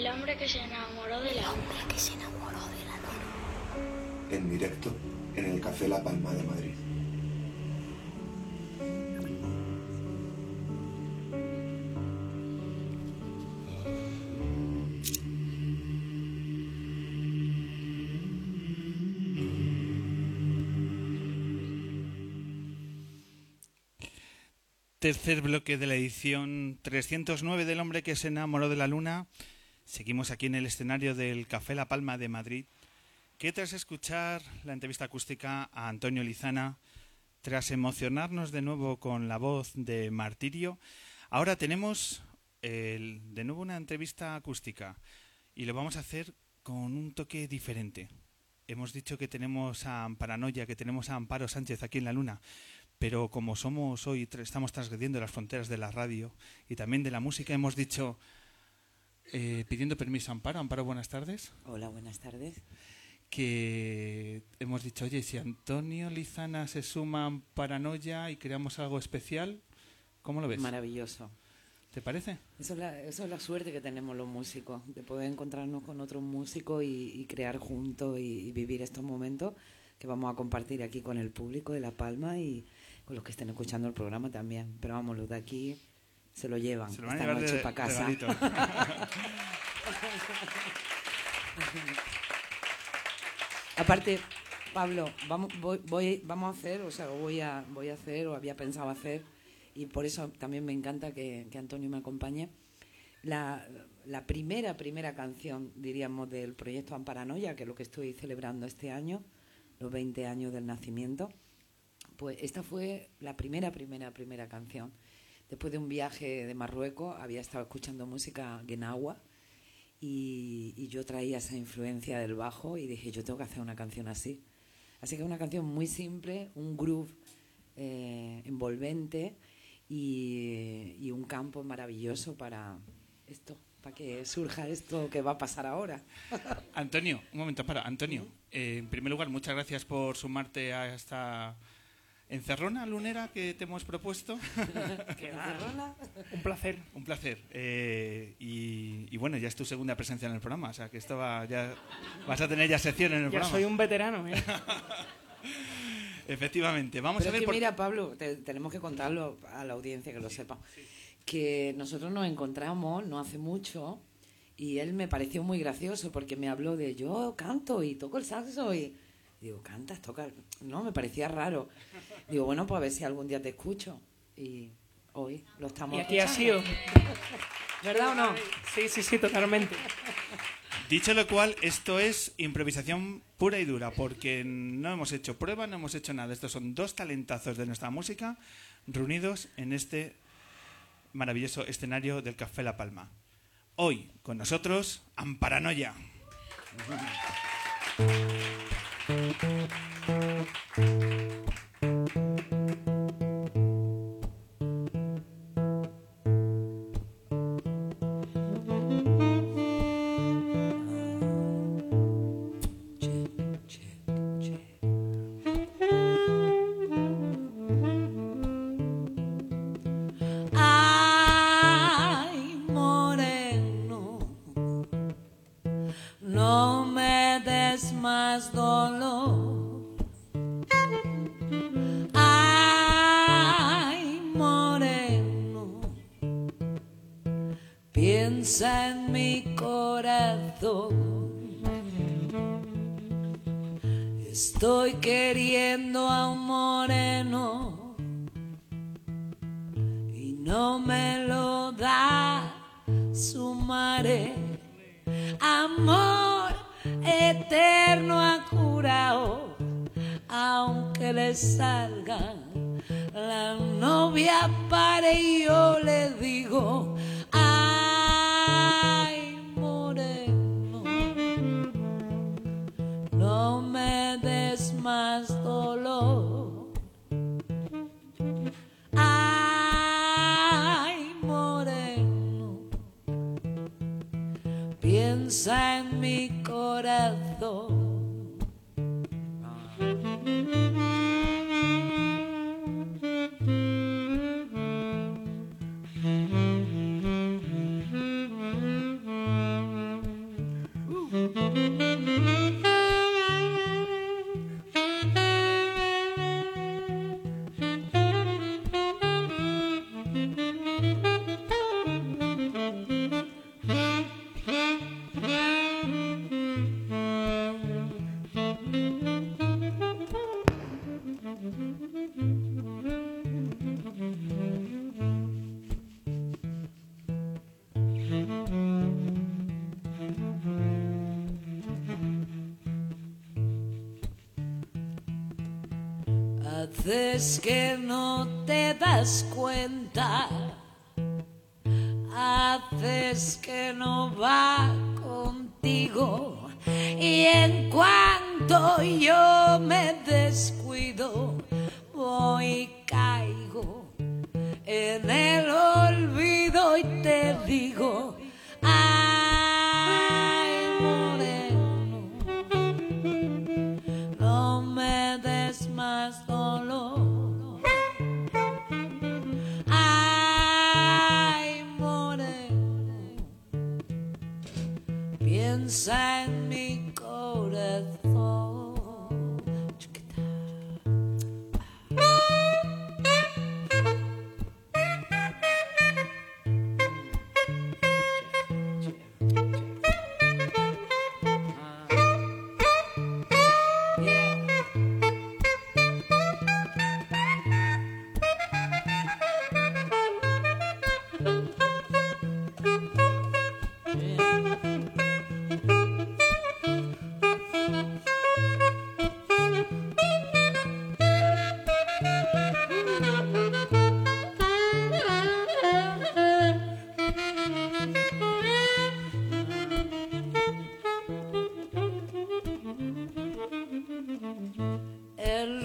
El hombre que se enamoró de la luna. que se enamoró de la luna. En directo en el Café La Palma de Madrid. Tercer bloque de la edición 309 del hombre que se enamoró de la luna. Seguimos aquí en el escenario del Café La Palma de Madrid, que tras escuchar la entrevista acústica a Antonio Lizana, tras emocionarnos de nuevo con la voz de Martirio, ahora tenemos el- de nuevo una entrevista acústica y lo vamos a hacer con un toque diferente. Hemos dicho que tenemos a Paranoia, que tenemos a Amparo Sánchez aquí en la Luna, pero como somos hoy, estamos transgrediendo las fronteras de la radio y también de la música, hemos dicho, eh, pidiendo permiso a Amparo, Amparo, buenas tardes, Hola, buenas tardes. que hemos dicho, oye, si Antonio Lizana se suma a Paranoia y creamos algo especial, ¿cómo lo ves? Maravilloso. ¿Te parece? Eso es, la, eso es la suerte que tenemos los músicos, de poder encontrarnos con otros músicos y, y crear juntos y, y vivir estos momentos que vamos a compartir aquí con el público de La Palma y con los que estén escuchando el programa también. Pero vamos, los de aquí se lo llevan Se lo van a esta llevar noche de para casa. Aparte, Pablo, vamos, voy, voy- vamos a hacer, o sea, voy a, voy a hacer, o había pensado hacer, y por eso también me encanta que, que Antonio me acompañe, la, la primera, primera canción, diríamos, del proyecto Amparanoia, que es lo que estoy celebrando este año, los 20 años del nacimiento. Pues esta fue la primera, primera, primera canción. Después de un viaje de Marruecos, había estado escuchando música genawa, y, y yo traía esa influencia del bajo y dije, yo tengo que hacer una canción así. Así que una canción muy simple, un groove eh, envolvente y, y un campo maravilloso para esto, para que surja esto que va a pasar ahora. Antonio, un momento, para. Antonio, eh, en primer lugar, muchas gracias por sumarte a esta encerrona lunera que te hemos propuesto. Encerrona. Un placer. Un placer. Eh, y, y bueno, ya es tu segunda presencia en el programa, o sea que esto va, ya vas a tener ya sección en el Ya programa. soy un veterano, ¿eh? Efectivamente, vamos Pero a ver es que por mira, Pablo, te- tenemos que contarlo a la audiencia que lo sepa. Que nosotros nos encontramos no hace mucho y él me pareció muy gracioso porque me habló de yo canto y toco el saxo y digo, cantas, tocas. No, me parecía raro. Digo, bueno, pues a ver si algún día te escucho. Y hoy lo estamos Y aquí ha sido. ¿Verdad o no? Sí, sí, sí, totalmente. Dicho lo cual, esto es improvisación pura y dura, porque no hemos hecho prueba, no hemos hecho nada. Estos son dos talentazos de nuestra música reunidos en este maravilloso escenario del Café La Palma. Hoy, con nosotros, Amparanoia. Thank you.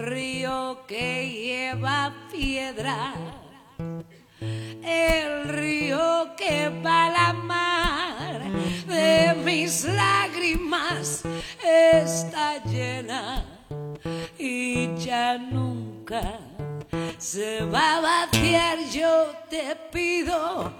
Río que lleva piedra, el río que va a la mar de mis lágrimas está llena y ya nunca se va a vaciar. Yo te pido,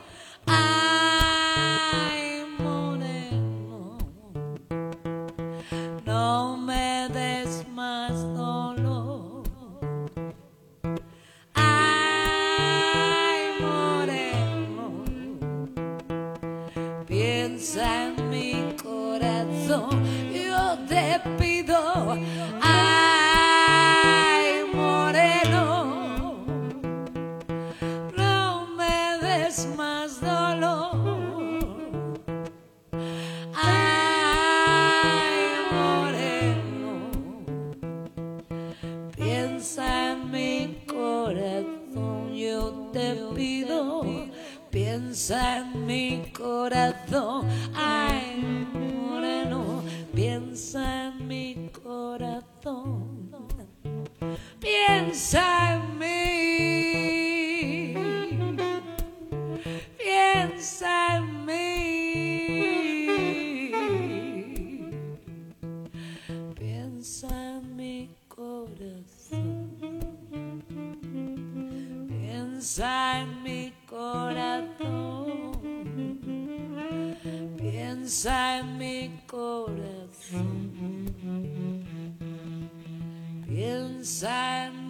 Piensa en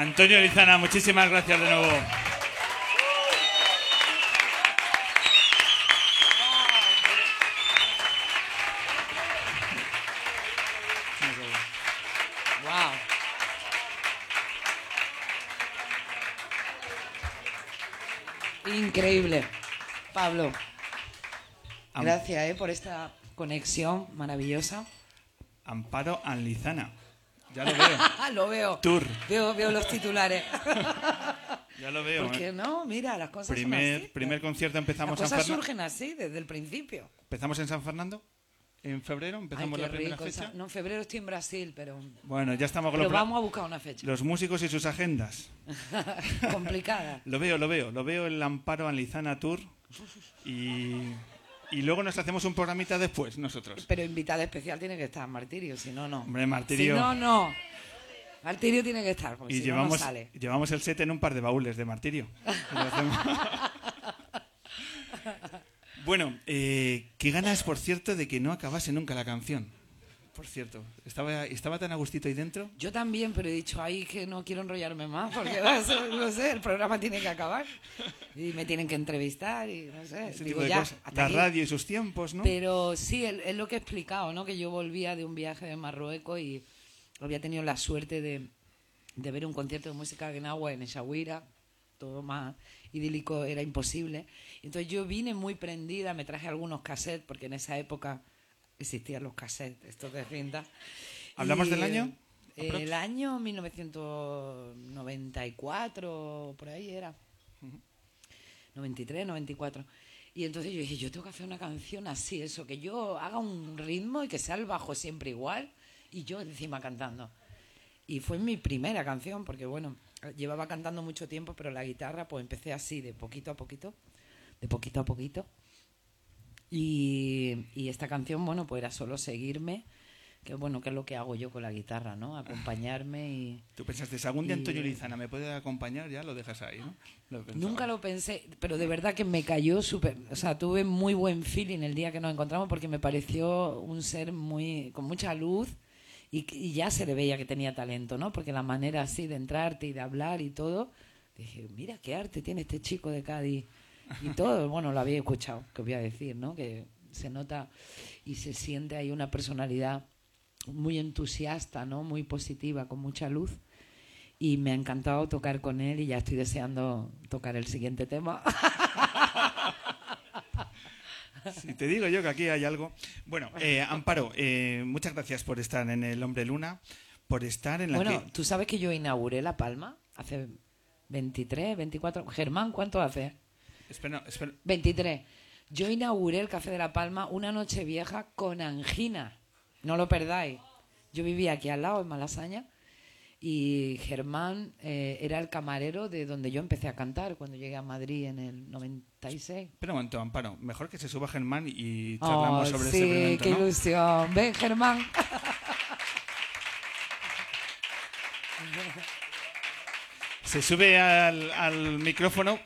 Antonio Lizana, muchísimas gracias de nuevo. Wow. Increíble. Pablo, gracias eh, por esta conexión maravillosa. Amparo Anlizana. Ya lo veo. lo veo. Tour. Veo, veo los titulares. Ya lo veo. Porque ¿eh? no, mira, las cosas son Primer, así. primer concierto Las empezamos en, cosas surgen así desde el principio. empezamos en San Fernando. En febrero empezamos la primera rico. fecha. esa- No, en febrero estoy en Brasil, pero, Bueno, ya estamos con pero vamos a buscar una fecha. los músicos y sus agendas. Complicada. Lo veo, lo veo. Lo veo el Amparo Anlizana Tour. Y y luego nos hacemos un programita después nosotros. Pero invitada especial tiene que estar Martirio, si no, no. Hombre, Martirio. Si no, no. Martirio tiene que estar, porque Y si no, llevamos, no sale. llevamos el set en un par de baúles de martirio. Bueno, eh, qué ganas, por cierto, de que no acabase nunca la canción. Por cierto, estaba, estaba tan a gustito ahí dentro. Yo también, pero he dicho, ay, que no quiero enrollarme más, porque no sé, el programa tiene que acabar. Y me tienen que entrevistar y no sé. Ese digo, tipo de ya, La aquí. radio y sus tiempos, ¿no? Pero sí, es lo que he explicado, ¿no? Que yo volvía de un viaje de Marruecos y había tenido la suerte de, de ver un concierto de música en agua en Essaouira. Todo más idílico era imposible. Entonces yo vine muy prendida, me traje algunos cassettes, porque en esa época existían los cassettes, estos de cinta. ¿Hablamos Y, del año? eh, el año 1994, por ahí era. 93, 94. Y entonces yo dije, yo tengo que hacer una canción así, eso, que yo haga un ritmo y que sea el bajo siempre igual y yo encima cantando. Y fue mi primera canción, porque bueno, llevaba cantando mucho tiempo, pero la guitarra pues empecé así, de poquito a poquito, de poquito a poquito. Y, y esta canción, bueno, pues era solo seguirme, que bueno, que es lo que hago yo con la guitarra, ¿no? Acompañarme y... Tú pensaste, si algún día y- Antonio Lizana me puede acompañar, ya lo dejas ahí, ¿no? Lo. Nunca lo pensé, pero de verdad que me cayó súper. O sea, tuve muy buen feeling el día que nos encontramos porque me pareció un ser muy con mucha luz y, y ya se le veía que tenía talento, ¿no? Porque la manera así de entrarte y de hablar y todo, dije, mira qué arte tiene este chico de Cádiz. Y todo, bueno, lo había escuchado, que os voy a decir, ¿no? Que se nota y se siente ahí una personalidad muy entusiasta, ¿no? Muy positiva, con mucha luz y me ha encantado tocar con él y ya estoy deseando tocar el siguiente tema. Si te digo yo que aquí hay algo. Bueno, eh, Amparo, eh, muchas gracias por estar en El Hombre Luna, por estar en la bueno, que... tú sabes que yo inauguré La Palma hace 23, 24. Germán, ¿cuánto hace? Espera, espera. 23. Yo inauguré el Café de La Palma una noche vieja con angina. No lo perdáis. Yo vivía aquí al lado, en Malasaña, y Germán eh, era el camarero de donde yo empecé a cantar cuando llegué a Madrid en el 96. Espera un momento, Amparo. Mejor que se suba Germán y charlamos Oh, sobre sí, ese evento, qué ¿no? ilusión. Ven, Germán. Se sube al, al micrófono,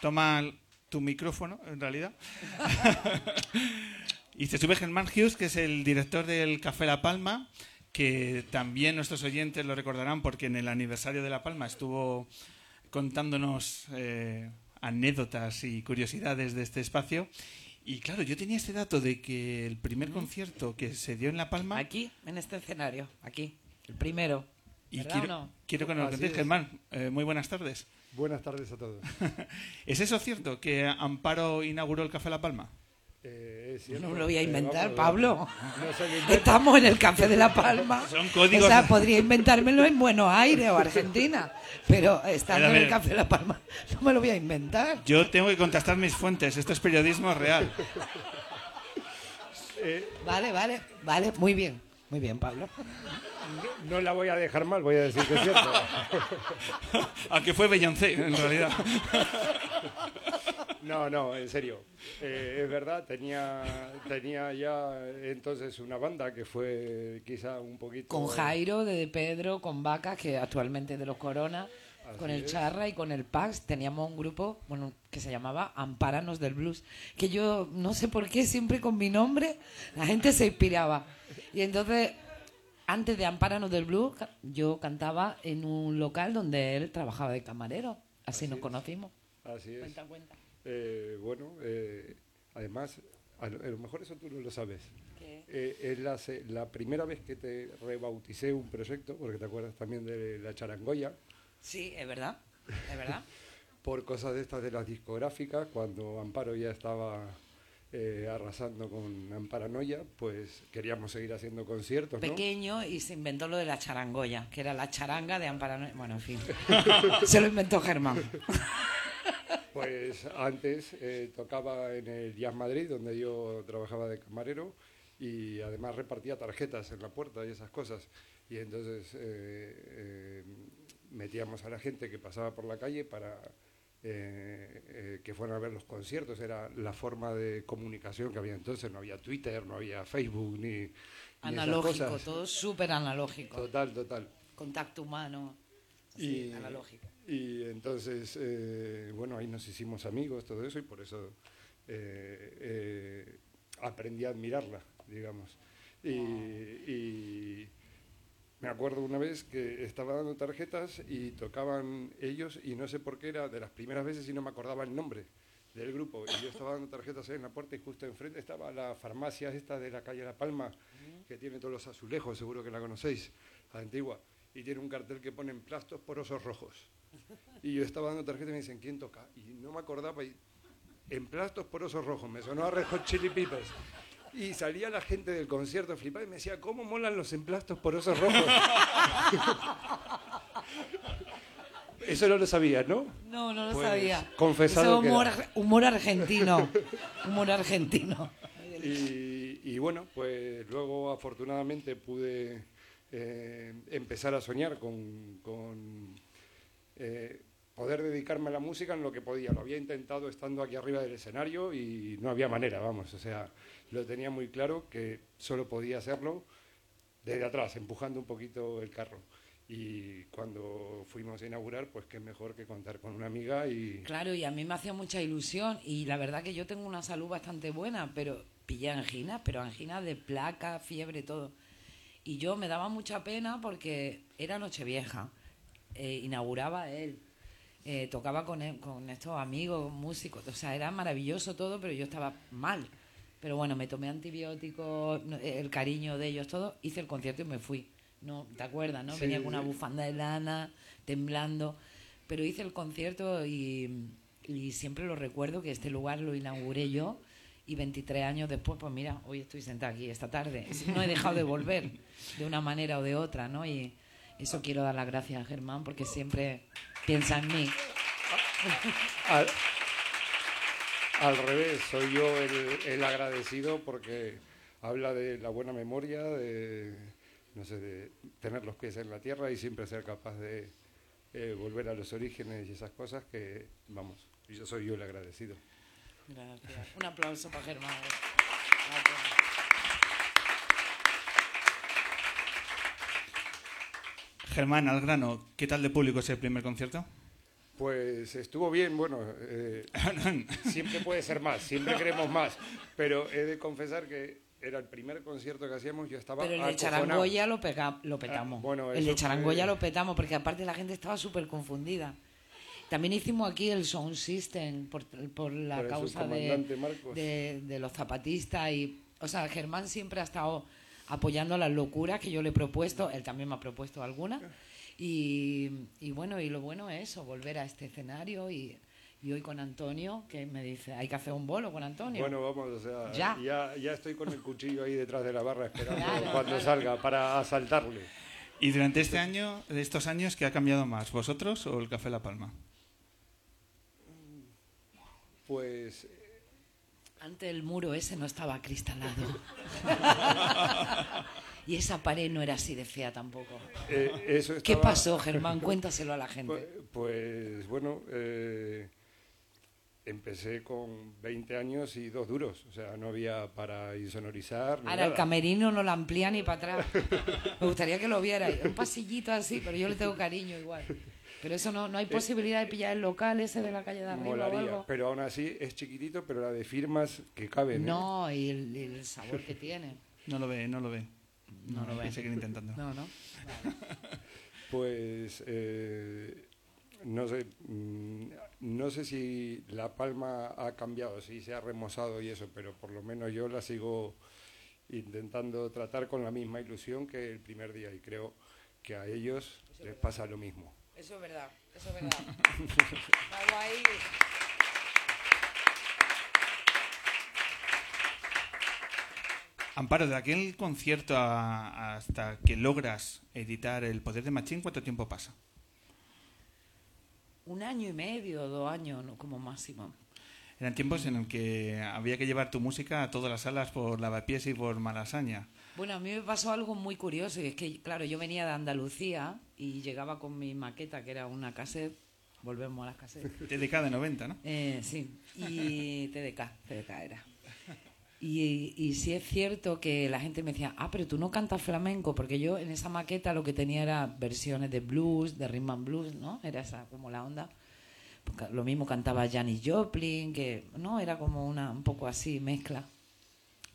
toma tu micrófono, en realidad. y se sube Germán Hughes, que es el director del Café La Palma, que también nuestros oyentes lo recordarán porque en el aniversario de La Palma estuvo contándonos eh, anécdotas y curiosidades de este espacio. Y claro, yo tenía este dato de que el primer concierto que se dio en La Palma... Aquí, en este escenario, aquí, el primero. y ¿Verdad quiero, no? quiero que nos contéis. Germán. Eh, muy buenas tardes. Buenas tardes a todos. ¿Es eso cierto que Amparo inauguró el Café La Palma? Eh, No me lo voy a eh, inventar, vamos, Pablo. No. Estamos en el Café de La Palma. Son códigos. O sea, podría inventármelo en Buenos Aires o Argentina, pero estando en el. Café de La Palma no me lo voy a inventar. Yo tengo que contestar mis fuentes. Esto es periodismo real. Eh, Vale, vale, vale, muy bien, muy bien, Pablo. no la voy a dejar mal, voy a decir que es cierto. Aunque fue Beyoncé, en realidad. No, no, en serio. Eh, es verdad, tenía, tenía ya entonces una banda que fue quizá un poquito... Con Jairo de Pedro, con Vacas, que actualmente es de los Corona, con el es. Charra y con el Pax teníamos un grupo bueno que se llamaba Amparanos del Blues, que yo no sé por qué siempre con mi nombre la gente se inspiraba. Y entonces, antes de Amparanos del Blues, ca- yo cantaba en un local donde él trabajaba de camarero. Así, nos conocimos. Así es. Cuenta, cuenta. Eh, bueno, eh, además, a lo, a lo mejor eso tú no lo sabes. Eh, es la, la primera vez que te rebauticé un proyecto, porque te acuerdas también de la charangoya, Sí, es verdad, es verdad. por cosas de estas de las discográficas, cuando Amparo ya estaba eh, arrasando con Amparanoia, pues queríamos seguir haciendo conciertos, ¿no? pequeño y se inventó lo de la charangoya, que era la charanga de Amparo. Bueno, en fin. se lo inventó Germán. Pues antes eh, tocaba en el Jazz Madrid, donde yo trabajaba de camarero, y además repartía tarjetas en la puerta y esas cosas. Y entonces eh, eh, metíamos a la gente que pasaba por la calle para eh, eh, que fueran a ver los conciertos, era la forma de comunicación que había entonces, no había Twitter, no había Facebook, ni... Analógico, todo súper analógico. Total, total. Contacto humano. Sí, analógico. Y entonces, eh, bueno, ahí nos hicimos amigos, todo eso, y por eso aprendí a admirarla, digamos. Y, y acuerdo una vez que estaba dando tarjetas y tocaban ellos, y no sé por qué era de las primeras veces y no me acordaba el nombre del grupo. Y yo estaba dando tarjetas en la puerta y justo enfrente estaba la farmacia esta de la calle La Palma, que tiene todos los azulejos, seguro que la conocéis, antigua, y tiene un cartel que pone plastos porosos rojos. Y yo estaba dando tarjeta y me dicen, ¿quién toca? Y no me acordaba, y en plastos porosos rojos, me sonó a Red Hot Chili Peppers. Y salía la gente del concierto flipada y me decía, ¿cómo molan los emplastos porosos rojos? Eso no lo sabía, ¿no? No, no lo Pues, sabía. confesado Eso humor, humor argentino. humor argentino. Y, y bueno, pues luego afortunadamente pude eh, empezar a soñar con, con, eh, poder dedicarme a la música en lo que podía. Lo había intentado estando aquí arriba del escenario y no había manera, vamos. O sea, lo tenía muy claro que solo podía hacerlo desde atrás, empujando un poquito el carro. Y cuando fuimos a inaugurar, pues qué mejor que contar con una amiga y... Claro, y a mí me hacía mucha ilusión. Y la verdad que yo tengo una salud bastante buena, pero pillé anginas, pero anginas de placa, fiebre, todo. Y yo me daba mucha pena porque era Nochevieja. eh, inauguraba él. eh, tocaba con, con estos amigos, músicos. O sea, era maravilloso todo, pero yo estaba mal. Pero bueno, me tomé antibióticos, eh, el cariño de ellos, todo. Hice el concierto y me fui. No, ¿Te acuerdas, no? Sí, Venía con una bufanda de lana, temblando. Pero hice el concierto y, y siempre lo recuerdo que este lugar lo inauguré yo. Y 23 años después, pues mira, hoy estoy sentada aquí esta tarde. No he dejado de volver de una manera o de otra, ¿no? Y eso quiero dar las gracias a Germán porque siempre piensa en mí. Al, al revés, soy yo el, el agradecido porque habla de la buena memoria, de, no sé, de tener los pies en la tierra y siempre ser capaz de eh, volver a los orígenes y esas cosas que, vamos, yo soy yo el agradecido. Gracias. Un aplauso para Germán. Germán, al grano, ¿qué tal de público ese primer concierto? Pues estuvo bien, bueno, eh, siempre puede ser más, siempre queremos más, pero he de confesar que era el primer concierto que hacíamos, yo estaba Pero el de. Charangoya lo, pega- lo petamos. Ah, bueno, el de Charangoya fue- lo petamos porque aparte la gente estaba súper confundida. También hicimos aquí el sound system por, por la Por causa de, de, de los zapatistas. y O sea, Germán siempre ha estado apoyando las locuras que yo le he propuesto. Él también me ha propuesto algunas. Y, y bueno, y lo bueno es eso, volver a este escenario y, y hoy con Antonio, que me dice, hay que hacer un bolo con Antonio. Bueno, vamos, o sea, Ya. ya. ya, estoy con el cuchillo ahí detrás de la barra esperando Claro, cuando claro. salga para asaltarle. Y durante este año, de estos años, ¿qué ha cambiado más, vosotros o el Café La Palma? Pues Antes el muro ese no estaba acristalado. y esa pared no era así de fea tampoco. eh, eso ¿Qué pasó, Germán? Cuéntaselo a la Pues, gente. pues, bueno, eh, empecé con 20 años y dos duros, o sea, no había para insonorizar. ni Ahora el camerino no la amplía ni para atrás. Me gustaría que lo vierais. Un pasillito así, pero yo le tengo cariño igual. Pero eso no, no hay posibilidad de pillar el local ese de la calle de arriba o Molaría, algo. pero aún así es chiquitito, pero la de firmas que caben. ¿eh? No, y el, y el sabor que tiene. No lo ve, no lo ve. No. Hay que seguir intentando. No, no. Pues eh, no sé, mm, no sé si La Palma ha cambiado, si se ha remozado y eso, pero por lo menos yo la sigo intentando tratar con la misma ilusión que el primer día y creo que a ellos les pasa lo mismo. Eso es verdad, eso es verdad. Está guay. Amparo, de aquel concierto a- hasta que logras editar El Poder de Machín, ¿cuánto tiempo pasa? Un año y medio, dos años, ¿no? como máximo. Eran tiempos en el que había que llevar tu música a todas las salas por Lavapiés y por Malasaña. Bueno, a mí me pasó algo muy curioso, y es que, claro, yo venía de Andalucía y llegaba con mi maqueta, que era una cassette volvemos a las casetas. TDK de 90, ¿no? Eh, sí, y TDK, TDK era. Y, y sí es cierto que la gente me decía, ah, pero tú no cantas flamenco, porque yo en esa maqueta lo que tenía era versiones de blues, de rhythm and blues, ¿no? Era esa como la onda. Porque lo mismo cantaba Janis Joplin, que no era como una un poco así mezcla,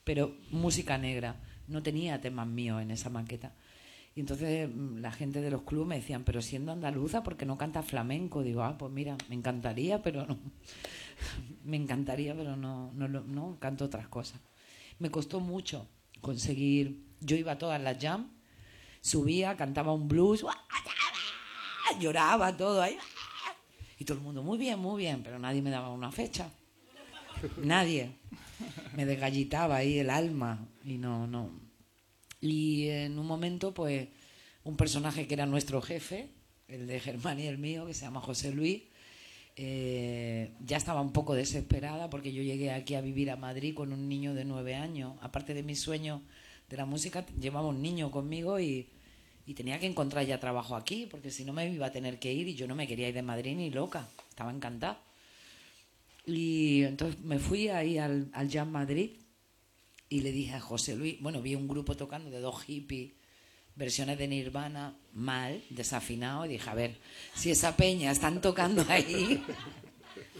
pero música negra. No tenía temas míos en esa maqueta. Y entonces mm, la gente de los clubes me decían, pero siendo andaluza, ¿por qué no canta flamenco? Digo, ah, pues mira, me encantaría, pero no. Me encantaría, pero no, no, no canto otras cosas. Me costó mucho conseguir. Yo iba a todas las jam, subía, cantaba un blues, lloraba todo ahí. Y todo el mundo, muy bien, muy bien, pero nadie me daba una fecha. Nadie. Me desgallitaba ahí el alma y no, no. Y en un momento, pues, un personaje que era nuestro jefe, el de Germán y el mío, que se llama José Luis, eh, ya estaba un poco desesperada porque yo llegué aquí a vivir a Madrid con un niño de nueve años. Aparte de mi sueño de la música, llevaba un niño conmigo y, tenía que encontrar ya trabajo aquí, porque si no me iba a tener que ir y yo no me quería ir de Madrid ni loca. Estaba encantada. Y entonces me fui ahí al, al Madrid y le dije a José Luis, bueno, vi un grupo tocando de dos hippies, versiones de Nirvana, mal, desafinado, y dije, a ver, si esa peña están tocando ahí, Ah,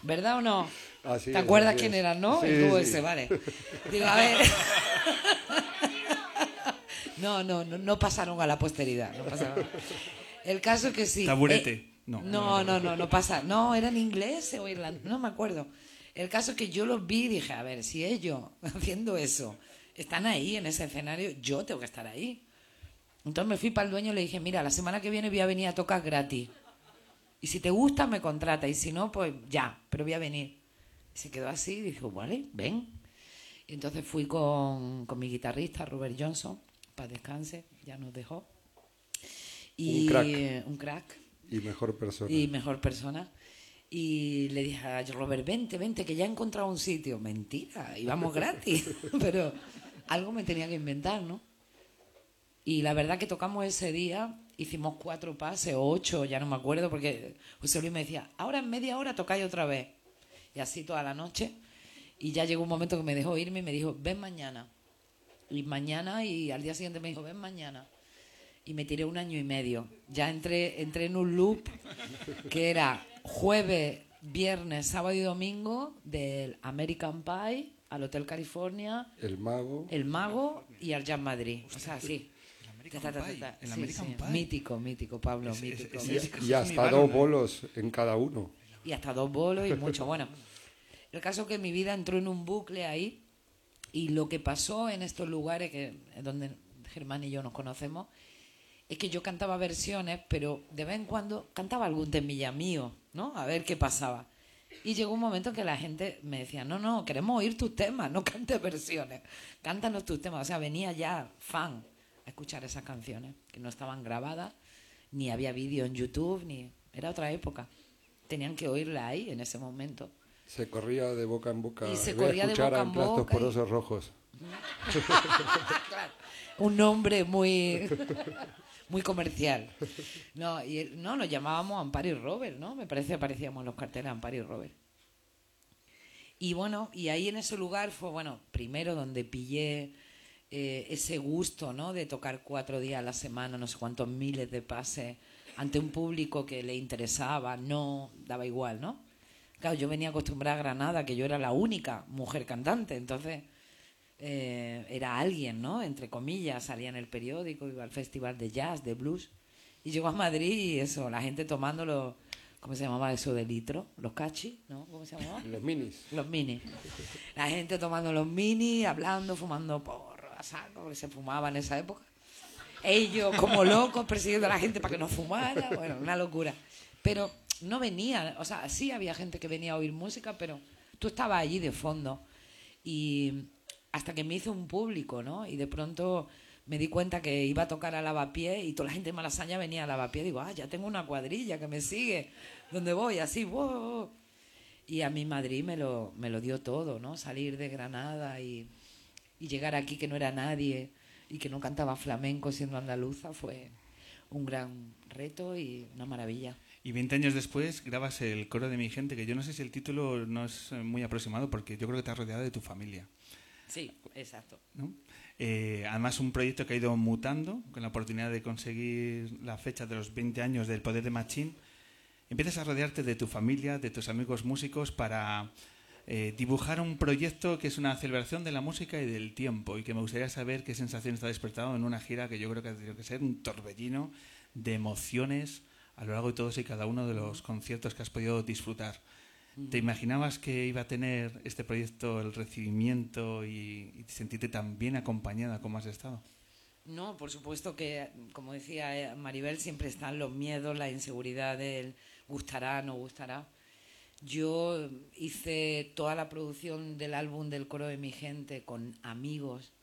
¿verdad o no? Así ¿Te es, acuerdas así quién es. era, no? Sí, El dúo sí. ese, vale. Digo, a ver. No, no, no, no pasaron a la posteridad. No pasaron. El caso es que sí. Taburete. Eh, No. no, no, no, no pasa. No, eran ingleses o irlandeses, no me acuerdo. El caso es que yo los vi y dije, a ver, si ellos haciendo eso están ahí en ese escenario, yo tengo que estar ahí. Entonces me fui para el dueño y le dije, mira, la semana que viene voy a venir a tocar gratis. Y si te gusta, me contrata. Y si no, pues ya, pero voy a venir. Y se quedó así y dijo, vale, ven. Y entonces fui con, con mi guitarrista, Robert Johnson, para descanse, ya nos dejó. Y Un crack. un crack Y mejor persona. y mejor persona. Y le dije a Robert, vente, vente, que ya he encontrado un sitio. Mentira, íbamos gratis. Pero algo me tenía que inventar, ¿no? Y la verdad que tocamos ese día, hicimos cuatro pases o ocho, ya no me acuerdo, porque José Luis me decía, ahora en media hora tocáis otra vez. Y así toda la noche. Y ya llegó un momento que me dejó irme y me dijo, ven mañana. Y mañana, y al día siguiente me dijo, ven mañana. Y me tiré un año y medio. Ya entré, entré en un loop que era jueves, viernes, sábado y domingo del American Pie al Hotel California, El mago. el Mago y al Jam Madrid. O sea, sí. American Ta, ta, ta, Pie, ta. el Sí, American sí. Pie. Mítico, mítico, Pablo, mítico. Y hasta dos bolos en cada uno. y hasta dos bolos y mucho. Bueno, el caso es que mi vida entró en un bucle ahí y lo que pasó en estos lugares que es donde Germán y yo nos conocemos es que yo cantaba versiones, pero de vez en cuando cantaba algún temilla mío, ¿no? A ver qué pasaba. Y llegó un momento en que la gente me decía, no, no, queremos oír tus temas, no cantes versiones, cántanos tus temas. O sea, venía ya fan escuchar esas canciones, que no estaban grabadas, ni había vídeo en YouTube, ni... Era otra época. Tenían que oírla ahí, en ese momento. Se corría de boca en boca. Y se Voy a corría de escuchar boca en y- porosos rojos. un nombre muy muy comercial. No, y no nos llamábamos Amparo y Robert, ¿no? Me parece que aparecíamos en los carteles Amparo y Robert. Y bueno, y ahí en ese lugar fue, bueno, primero donde pillé eh, ese gusto, ¿no? De tocar cuatro días a la semana, no sé cuántos miles de pases ante un público que le interesaba, no, daba igual, ¿no? Claro, yo venía acostumbrada a Granada, que yo era la única mujer cantante, entonces eh, era alguien, ¿no? Entre comillas, salía en el periódico, iba al festival de jazz, de blues. Y llegó a Madrid y eso, la gente tomando los, ¿cómo se llamaba eso de litro? Los cachis, ¿no? ¿Cómo se llamaba? Los minis. Los mini. La gente tomando los mini, hablando, fumando a saco, porque se fumaba en esa época. Ellos como locos persiguiendo a la gente para que no fumara. Bueno, una locura. Pero no venía, o sea, sí había gente que venía a oír música, pero tú estabas allí de fondo. Y hasta que me hice un público, ¿no? Y de pronto me di cuenta que iba a tocar a lavapiés y toda la gente de Malasaña venía a lavapiés. Digo, ah, ya tengo una cuadrilla que me sigue. ¿Dónde voy? Así, wow. Y a mi Madrid me lo, me lo dio todo, ¿no? Salir de Granada y, y llegar aquí que no era nadie y que no cantaba flamenco siendo andaluza fue un gran reto y una maravilla. Y 20 años después grabas el coro de mi gente, que yo no sé si el título no es eh, muy aproximado, porque yo creo que te has rodeado de tu familia. Sí, exacto. ¿no? Eh, además, un proyecto que ha ido mutando, con la oportunidad de conseguir la fecha de los 20 años del Poder de Machín. Empiezas a rodearte de tu familia, de tus amigos músicos, para eh, dibujar un proyecto que es una celebración de la música y del tiempo, y que me gustaría saber qué sensación está despertado en una gira que yo creo que ha tenido que ser un torbellino de emociones a lo largo de todos y cada uno de los conciertos que has podido disfrutar. ¿Te imaginabas que iba a tener este proyecto el recibimiento y, y sentirte tan bien acompañada como has estado? No, por supuesto que, como decía eh, Maribel, siempre están los miedos, la inseguridad del gustará, no gustará. Yo hice toda la producción del álbum del coro de mi gente con amigos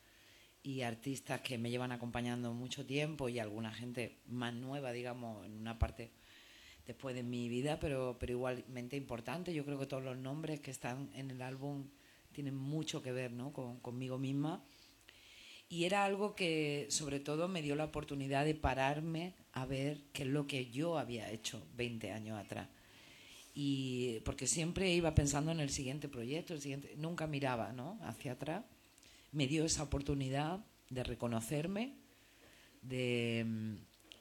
y artistas que me llevan acompañando mucho tiempo y alguna gente más nueva, digamos, en una parte después de mi vida, pero, pero igualmente importante. Yo creo que todos los nombres que están en el álbum tienen mucho que ver ¿no? con, conmigo misma. Y era algo que sobre todo me dio la oportunidad de pararme a ver qué es lo que yo había hecho 20 años atrás. Y porque siempre iba pensando en el siguiente proyecto, el siguiente, nunca miraba ¿no? hacia atrás. Me dio esa oportunidad de reconocerme, de,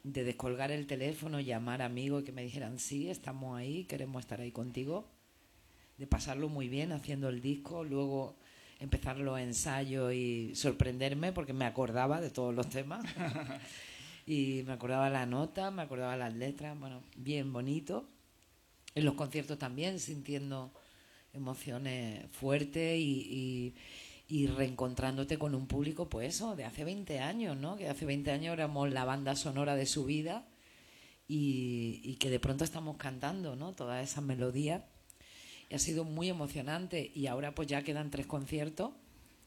de descolgar el teléfono, llamar amigos y que me dijeran, sí, estamos ahí, queremos estar ahí contigo, de pasarlo muy bien haciendo el disco, luego empezar los ensayos y sorprenderme porque me acordaba de todos los temas. y me acordaba la nota, me acordaba las letras, bueno, bien bonito. En los conciertos también, sintiendo emociones fuertes y, reencontrándote con un público, pues eso, de hace 20 años, ¿no? Que hace 20 años éramos la banda sonora de su vida y, y que de pronto estamos cantando, ¿no? Todas esas melodías y ha sido muy emocionante y ahora pues ya quedan tres conciertos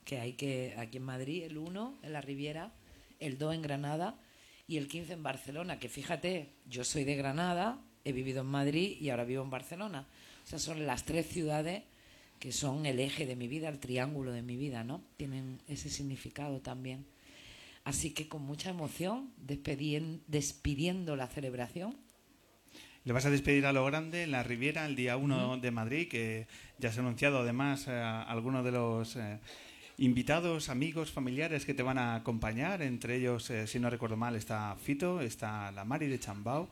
que hay que aquí en Madrid, el 1 en la Riviera, el 2 en Granada y el 15 en Barcelona, que fíjate, yo soy de Granada, he vivido en Madrid y ahora vivo en Barcelona. O sea, son las tres ciudades que son el eje de mi vida, el triángulo de mi vida, ¿no? Tienen ese significado también. Así que con mucha emoción, despidiendo la celebración, le vas a despedir a lo grande en la Riviera el día 1 de Madrid, que ya se ha anunciado además eh, algunos de los eh, invitados, amigos, familiares que te van a acompañar. Entre ellos, eh, si no recuerdo mal, está Fito, está la Mari de Chambao.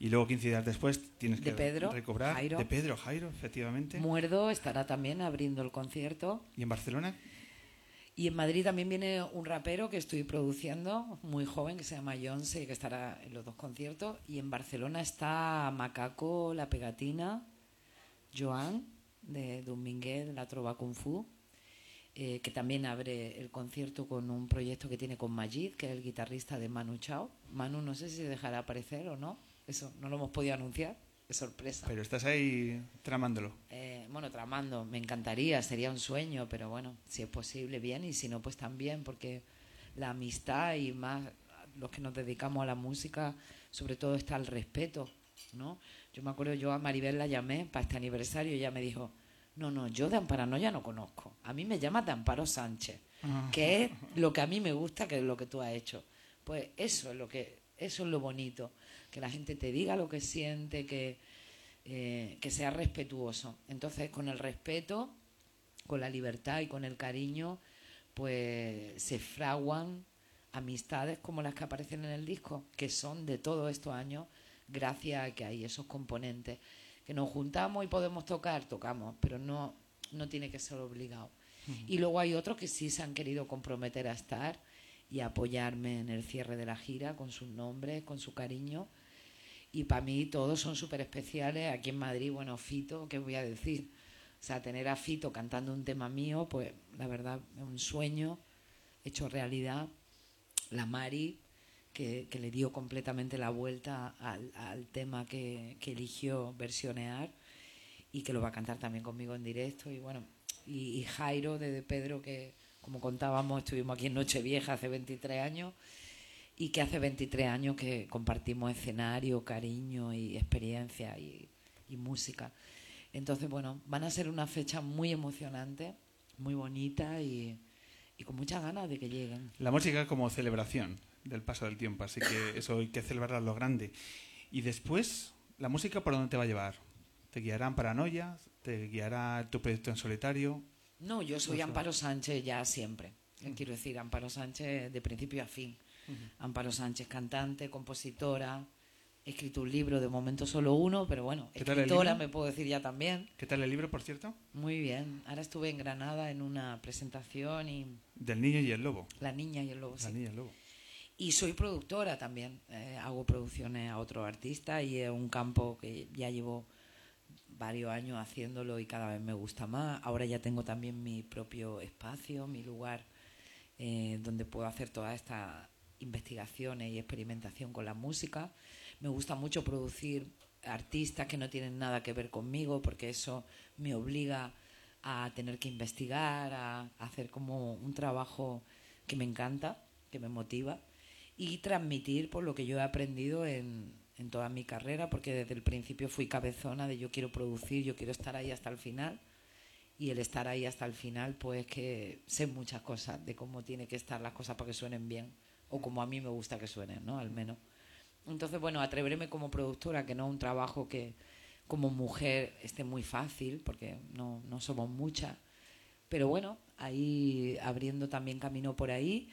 Y luego 15 días después tienes de que Pedro, recobrar. Jairo. De Pedro Jairo, efectivamente. Muerdo estará también abriendo el concierto. ¿Y en Barcelona? Y en Madrid también viene un rapero que estoy produciendo, muy joven, que se llama Jonse, que estará en los dos conciertos. Y en Barcelona está Macaco, La Pegatina, Joan, de Dominguez, la Trova Kung Fu, eh, que también abre el concierto con un proyecto que tiene con Majid, que es el guitarrista de Manu Chao. Manu no sé si dejará aparecer o no, eso no lo hemos podido anunciar. Es sorpresa. Pero estás ahí tramándolo. Eh, bueno, tramando, me encantaría, sería un sueño, pero bueno, si es posible, bien, y si no, pues también, porque la amistad y más los que nos dedicamos a la música, sobre todo está el respeto, ¿no? Yo me acuerdo, yo a Maribel la llamé para este aniversario y ella me dijo, no, no, yo de Amparano ya no conozco, a mí me llama de Amparo Sánchez, Ah. que es lo que a mí me gusta, que es lo que tú has hecho. Pues eso es lo que, eso es lo bonito, que la gente te diga lo que siente, que, eh, que sea respetuoso. Entonces, con el respeto, con la libertad y con el cariño, pues se fraguan amistades como las que aparecen en el disco, que son de todos estos años, gracias a que hay esos componentes. Que nos juntamos y podemos tocar, tocamos, pero no, no tiene que ser obligado. Y luego hay otros que sí se han querido comprometer a estar y apoyarme en el cierre de la gira con sus nombres, con su cariño. Y para mí todos son súper especiales. Aquí en Madrid, bueno, Fito, ¿qué voy a decir? O sea, tener a Fito cantando un tema mío, pues la verdad es un sueño hecho realidad. La Mari, que, que le dio completamente la vuelta al, al tema que, que eligió versionear y que lo va a cantar también conmigo en directo. Y bueno, y, y Jairo de, de Pedro, que como contábamos, estuvimos aquí en Nochevieja hace 23 años y que hace 23 años que compartimos escenario, cariño y experiencia y, y música. Entonces, bueno, van a ser una fecha muy emocionante, muy bonita y, y con muchas ganas de que lleguen. La música como celebración del paso del tiempo, así que eso hay que celebrarlo a lo grande. Y después ¿La música por dónde te va a llevar? ¿Te guiarán paranoia? ¿Te guiará tu proyecto en solitario? No, yo soy Amparo Sánchez ya siempre. Eh, Quiero decir, Amparo Sánchez de principio a fin. Amparo Sánchez, cantante, compositora. He escrito un libro, de momento solo uno, pero bueno, ¿Qué tal el escritora me puedo decir ya también. ¿Qué tal el libro, por cierto? Muy bien. Ahora estuve en Granada en una presentación y Del niño y el lobo. La Niña y el Lobo. La sí. niña y el lobo. Y soy productora también. Eh, hago producciones a otros artistas y es un campo que ya llevo varios años haciéndolo y cada vez me gusta más. Ahora ya tengo también mi propio espacio, mi lugar eh, donde puedo hacer todas estas investigaciones y experimentación con la música. Me gusta mucho producir artistas que no tienen nada que ver conmigo porque eso me obliga a tener que investigar, a hacer como un trabajo que me encanta, que me motiva y transmitir por lo que yo he aprendido en, en toda mi carrera, porque desde el principio fui cabezona de yo quiero producir, yo quiero estar ahí hasta el final. Y el estar ahí hasta el final, pues que sé muchas cosas de cómo tiene que estar las cosas para que suenen bien, o como a mí me gusta que suenen, ¿no? Al menos. Entonces, bueno, atreverme como productora, que no es un trabajo que como mujer esté muy fácil, porque no, no somos muchas. Pero bueno, ahí abriendo también camino por ahí.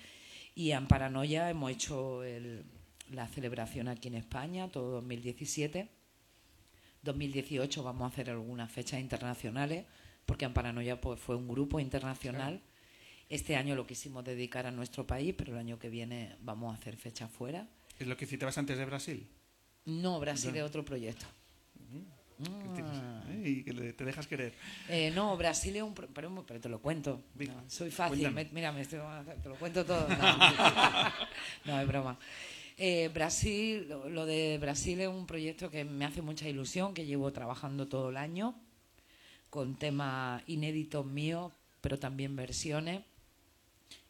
Y en Paranoia hemos hecho el- la celebración aquí en España, todo 2017. 2018 vamos a hacer algunas fechas internacionales, porque en Paranoia pues, fue un grupo internacional. Este año lo quisimos dedicar a nuestro país, pero el año que viene vamos a hacer fechas fuera. ¿Es lo que citabas antes de Brasil? No, Brasil es otro proyecto. ¿Qué tienes? Ah. Y que te dejas querer. Eh, no, Brasil es un... pro- Pero, pero te lo cuento. No, soy fácil. me- mira, me estoy- te lo cuento todo. No, no es broma. Eh, Brasil, lo de Brasil es un proyecto que me hace mucha ilusión, que llevo trabajando todo el año, con temas inéditos míos, pero también versiones,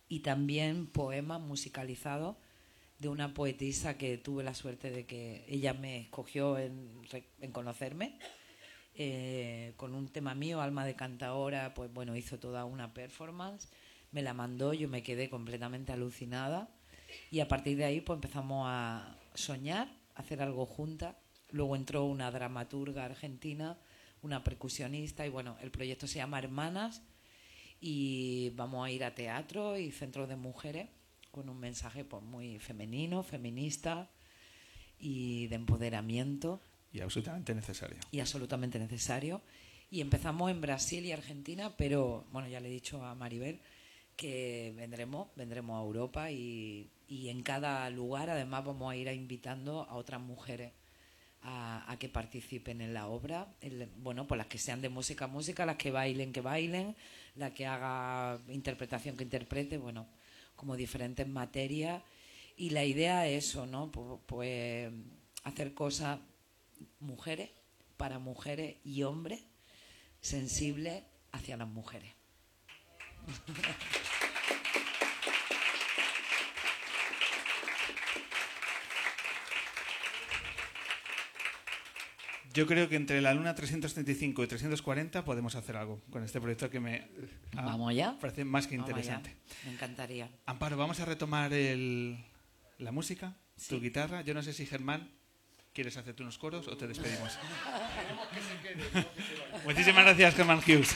y también poemas musicalizados de una poetisa que tuve la suerte de que ella me escogió en, en conocerme eh, con un tema mío, Alma de Cantaora, pues bueno, hizo toda una performance, me la mandó, yo me quedé completamente alucinada y a partir de ahí pues empezamos a soñar, a hacer algo juntas. Luego entró una dramaturga argentina, una percusionista y bueno, el proyecto se llama Hermanas y vamos a ir a teatro y centros de mujeres con un mensaje pues muy femenino, feminista y de empoderamiento Y absolutamente necesario. y absolutamente necesario. Y empezamos en Brasil y Argentina, pero bueno, ya le he dicho a Maribel que vendremos, vendremos a Europa y, y en cada lugar además vamos a ir a invitando a otras mujeres a, a que participen en la obra. El- bueno, pues las que sean de música, música, las que bailen, que bailen, la que haga interpretación, que interprete, bueno, como diferentes materias. Y la idea es eso, ¿no? Pu- Pues hacer cosas mujeres, para mujeres y hombres, sensibles hacia las mujeres. Yo creo que entre la Luna 335 y 340 podemos hacer algo con este proyecto que me ah, parece más que interesante. Me encantaría. Amparo, vamos a retomar el, la música, tu guitarra. Yo no sé si Germán quieres hacerte unos coros o te despedimos. Muchísimas gracias, Germán Hughes.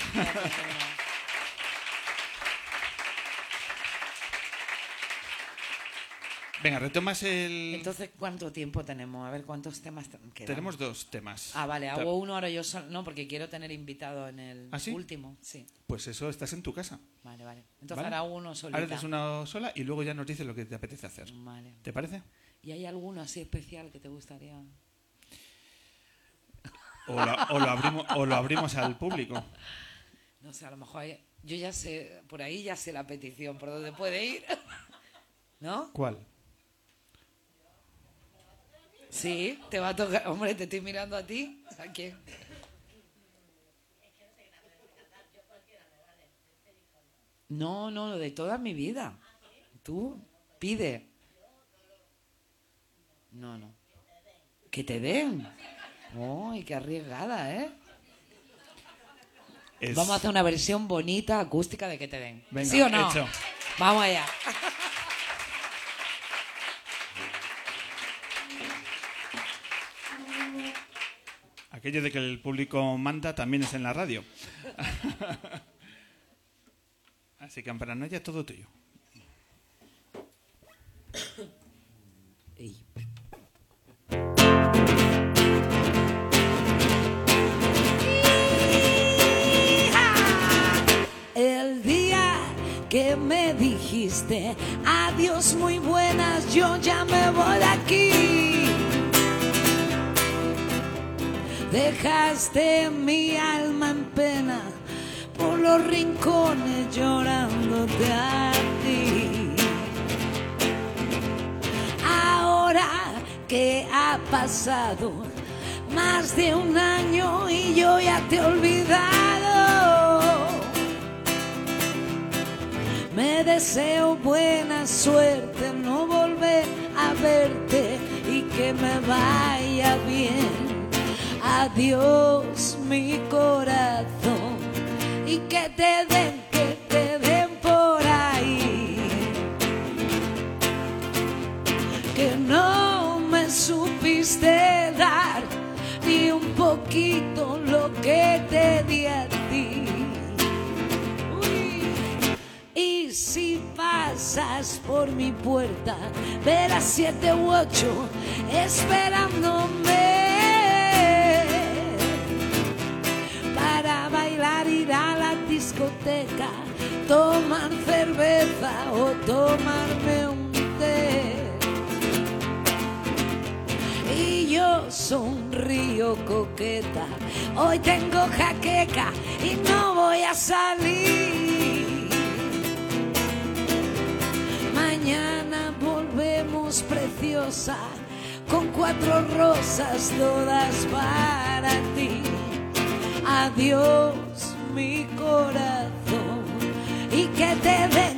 Venga, retomas el... Entonces, ¿cuánto tiempo tenemos? A ver cuántos temas te- quedan. Tenemos dos temas. Ah, vale, hago uno ahora yo solo. No, porque quiero tener invitado en el ¿Ah, sí? último. Sí, Pues eso, estás en tu casa. vale, vale. Entonces ¿vale? ahora uno solita. Ahora haces una sola y luego ya nos dices lo que te apetece hacer. Vale. ¿Te parece? ¿Y hay alguno así especial que te gustaría? O lo, o lo abrimos, o lo abrimos al público. No sé, a lo mejor hay- yo ya sé, por ahí ya sé la petición, por dónde puede ir. ¿No? ¿Cuál? Sí, te va a tocar. Hombre, te estoy mirando a ti. ¿A quién? No, no, de toda mi vida. Tú pide. No, no. Que te den. ¡Ay, qué arriesgada, eh! Es- Vamos a hacer una versión bonita, acústica de que te den. Venga, ¿Sí o no? hecho. Vamos allá. Aquello de que el público manda también es en la radio. Así que en paranoia todo tuyo. Ey. El día que me dijiste adiós muy buenas, yo ya me voy de aquí. Dejaste mi alma en pena por los rincones llorándote a ti. Ahora que ha pasado más de un año y yo ya te he olvidado. Me deseo buena suerte, no volver a verte y que me vaya bien. Adiós mi corazón y que te den, que te den por ahí. Que no me supiste dar ni un poquito lo que te di a ti. Y si pasas por mi puerta, verás siete u ocho esperándome bailar, ir a la discoteca, tomar cerveza o tomarme un té. Y yo sonrío coqueta, hoy tengo jaqueca y no voy a salir. Mañana volvemos preciosa, con cuatro rosas todas para ti. Adiós corazón y que te den,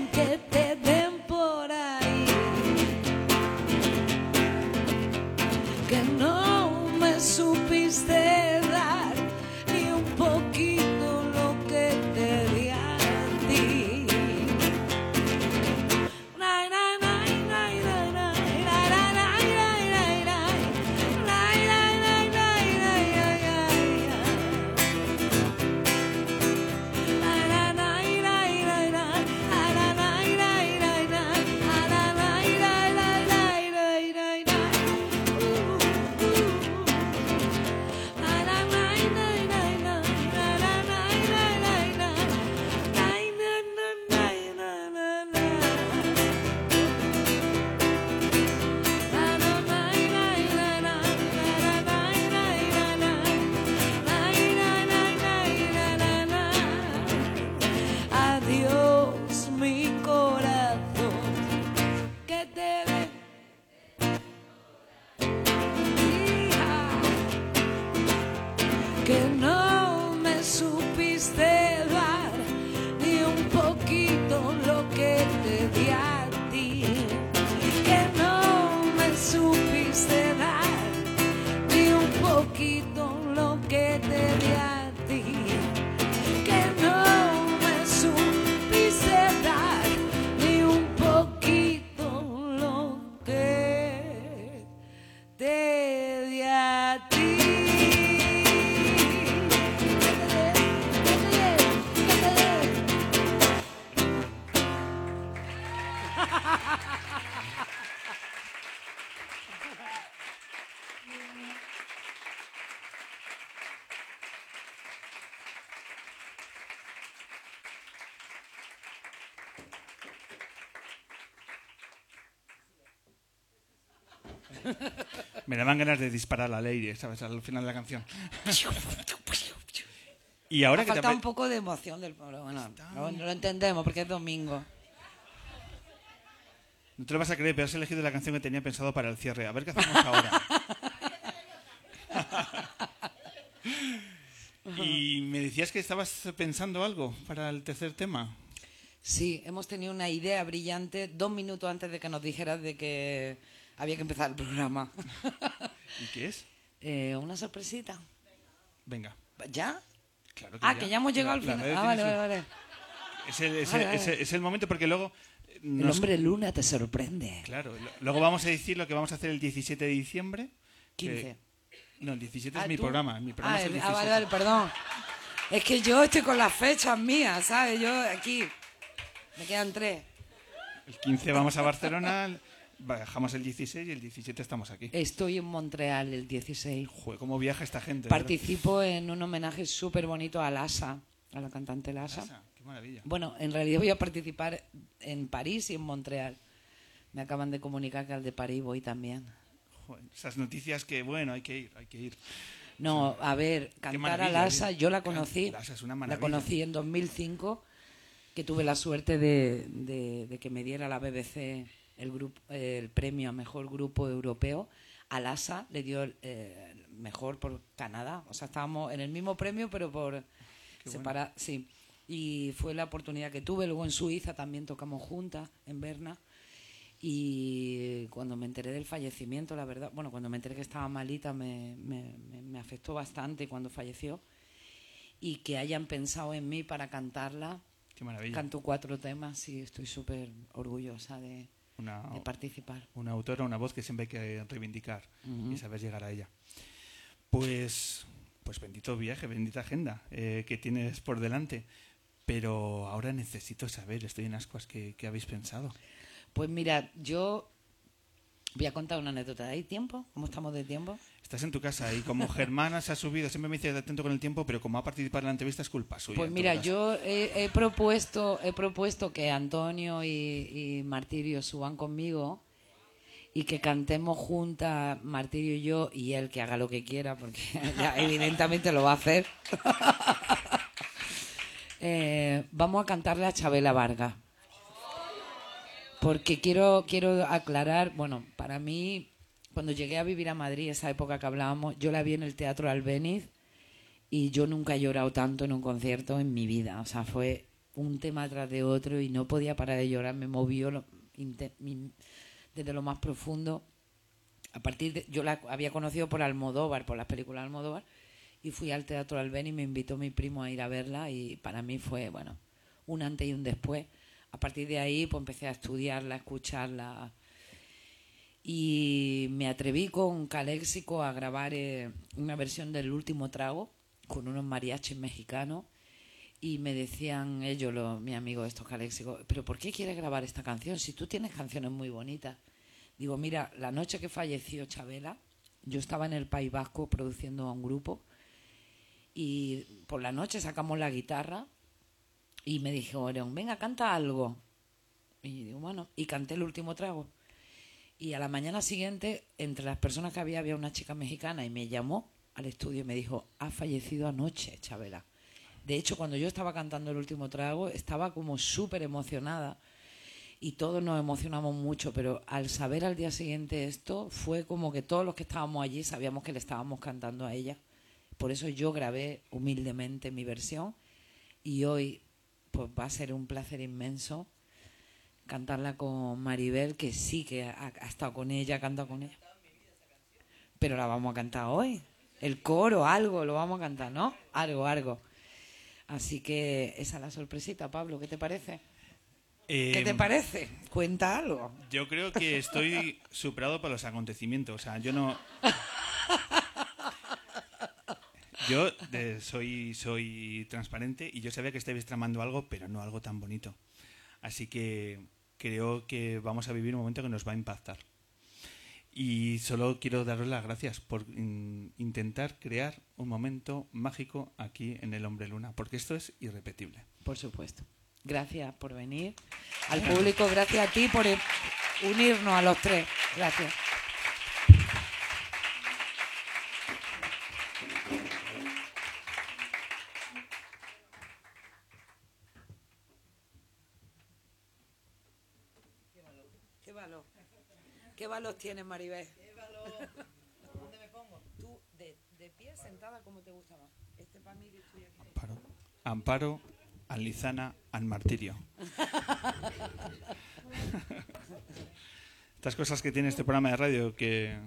Me daban ganas de disparar a la ley, ¿sabes? Al final de la canción. y ahora Ha que te faltado ape- un poco de emoción del pero bueno, lo, lo entendemos porque es domingo. No te lo vas a creer, pero has elegido la canción que tenía pensado para el cierre. A ver qué hacemos ahora. y me decías que estabas pensando algo para el tercer tema. Sí, hemos tenido una idea brillante dos minutos antes de que nos dijeras de que había que empezar el programa. ¿Y qué es? Eh, una sorpresita. Venga. ¿Ya? Claro Ah, que ya hemos llegado al La- final. Ah, vale, vale, vale. Es el, es, Vale, el- vale. es el- es el momento porque luego... El hombre luna te sorprende. Claro, luego vamos a decir lo que vamos a hacer el 17 de diciembre. que- 15. No, el 17 Ah, es mi ¿tú? programa. Mi programa ah, es el- 17. ah, vale, vale, perdón. Es que yo estoy con las fechas mías, ¿sabes? Yo aquí. Me quedan tres. El 15 vamos a Barcelona, bajamos el 16 y el 17 estamos aquí. Estoy en Montreal el 16. Joder, cómo viaja esta gente. ¿verdad? Participo en un homenaje súper bonito a Lasa, a la cantante Lasa. Asa, Qué maravilla. Bueno, en realidad voy a participar en París y en Montreal. Me acaban de comunicar que al de París voy también. Joder, esas noticias que, bueno, hay que ir, hay que ir. No, a ver, cantar a Lasa, yo la conocí. Lasa es una la conocí en 2005, que tuve la suerte de, de- de que me diera la BBC el, grupo, el premio a mejor grupo europeo. A Lasa le dio el eh, mejor por Canadá. O sea, estábamos en el mismo premio, pero por separar. Sí. Y fue la oportunidad que tuve. Luego en Suiza también tocamos juntas, en Berna. Y cuando me enteré del fallecimiento, la verdad, bueno, cuando me enteré que estaba malita, me, me- me- me afectó bastante cuando falleció. Y que hayan pensado en mí para cantarla. Qué maravilla. Canto cuatro temas y estoy súper orgullosa de, Una, de participar. una autora, una voz que siempre hay que reivindicar y saber llegar a ella. Pues, pues bendito viaje, bendita agenda eh, que tienes por delante. Pero ahora necesito saber, estoy en ascuas, ¿qué, qué habéis pensado? Pues mira, yo voy a contar una anécdota. ¿Hay tiempo? ¿Cómo estamos de tiempo? Estás en tu casa y como Germana se ha subido, siempre me dice atento con el tiempo, pero como ha participado en la entrevista es culpa suya. Pues mira, yo he, he propuesto he propuesto que Antonio y, y Martirio suban conmigo y que cantemos juntas Martirio y yo y él que haga lo que quiera porque ya evidentemente lo va a hacer. Eh, vamos a cantarle a Chabela Vargas. Porque quiero, quiero aclarar, bueno, para mí, cuando llegué a vivir a Madrid, esa época que hablábamos, yo la vi en el Teatro Albéniz y yo nunca he llorado tanto en un concierto en mi vida. O sea, fue un tema tras de otro y no podía parar de llorar. Me movió lo- desde lo más profundo. A partir de, yo la había conocido por Almodóvar, por las películas de Almodóvar, y fui al Teatro Albén y me invitó mi primo a ir a verla y para mí fue, bueno, un antes y un después. A partir de ahí, pues empecé a estudiarla, a escucharla, y me atreví con Caléxico a grabar eh, una versión del último trago con unos mariachis mexicanos y me decían ellos, los, mis amigos estos Caléxicos, pero ¿por qué quieres grabar esta canción si tú tienes canciones muy bonitas? Digo, mira, la noche que falleció Chabela, yo estaba en el País Vasco produciendo a un grupo y por la noche sacamos la guitarra y me dijeron, venga, canta algo. Y digo, bueno, y canté el último trago. Y a la mañana siguiente, entre las personas que había, había una chica mexicana y me llamó al estudio y me dijo, ha fallecido anoche, Chabela. De hecho, cuando yo estaba cantando el último trago, estaba como súper emocionada y todos nos emocionamos mucho, pero al saber al día siguiente esto, fue como que todos los que estábamos allí sabíamos que le estábamos cantando a ella. Por eso yo grabé humildemente mi versión y hoy pues va a ser un placer inmenso cantarla con Maribel, que sí que ha, ha estado con ella, ha cantado con ella. Pero la vamos a cantar hoy. El coro, algo, lo vamos a cantar, ¿no? Algo, algo. Así que esa es la sorpresita, Pablo, ¿qué te parece? ¿Qué te parece? Cuenta algo. Yo creo que estoy superado por los acontecimientos. O sea, yo no. Yo soy, soy transparente y yo sabía que estabais tramando algo, pero no algo tan bonito. Así que creo que vamos a vivir un momento que nos va a impactar. Y solo quiero daros las gracias por in- intentar crear un momento mágico aquí en El Hombre Luna, porque esto es irrepetible. Por supuesto. Gracias por venir. Al público, gracias a ti por unirnos a los tres. Gracias. ¿Qué valor tienes, Maribel? ¿Qué valor? ¿Dónde me pongo? Tú, de, de pie, sentada, como te gusta más. Este para mí y estoy aquí. Amparo, Amparo Alizana al martirio. Estas cosas que tiene este programa de radio que,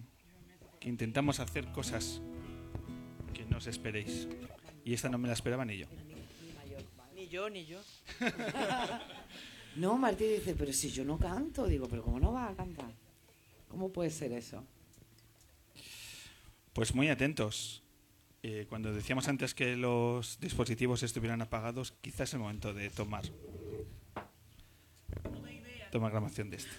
que intentamos hacer cosas que no os esperéis. Y esta no me la esperaba ni yo. Ni yo, ni yo. No, Martín dice, pero si yo no canto, digo, pero ¿cómo no vas a cantar? ¿Cómo puede ser eso? Pues muy atentos. Eh, cuando decíamos antes que los dispositivos estuvieran apagados, quizás es el momento de tomar. Tomar grabación de esto.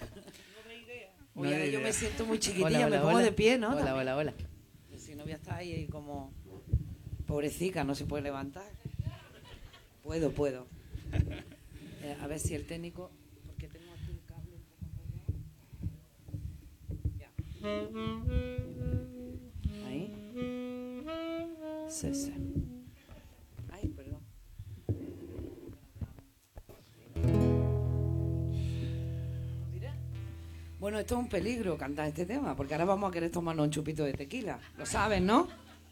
Oye, ahora yo me siento muy chiquitilla, Hola, hola, me pongo hola. de pie, ¿no? Hola, hola, hola. Si no voy a estar ahí como pobrecita, no se puede levantar. Puedo, puedo. Eh, a ver si el técnico, porque tengo aquí un cable un poco enrollado. Ya. Ahí. Sí, sí. Ay, perdón. Bueno, esto es un peligro cantar este tema, porque ahora vamos a querer tomarnos un chupito de tequila. Lo saben, ¿no?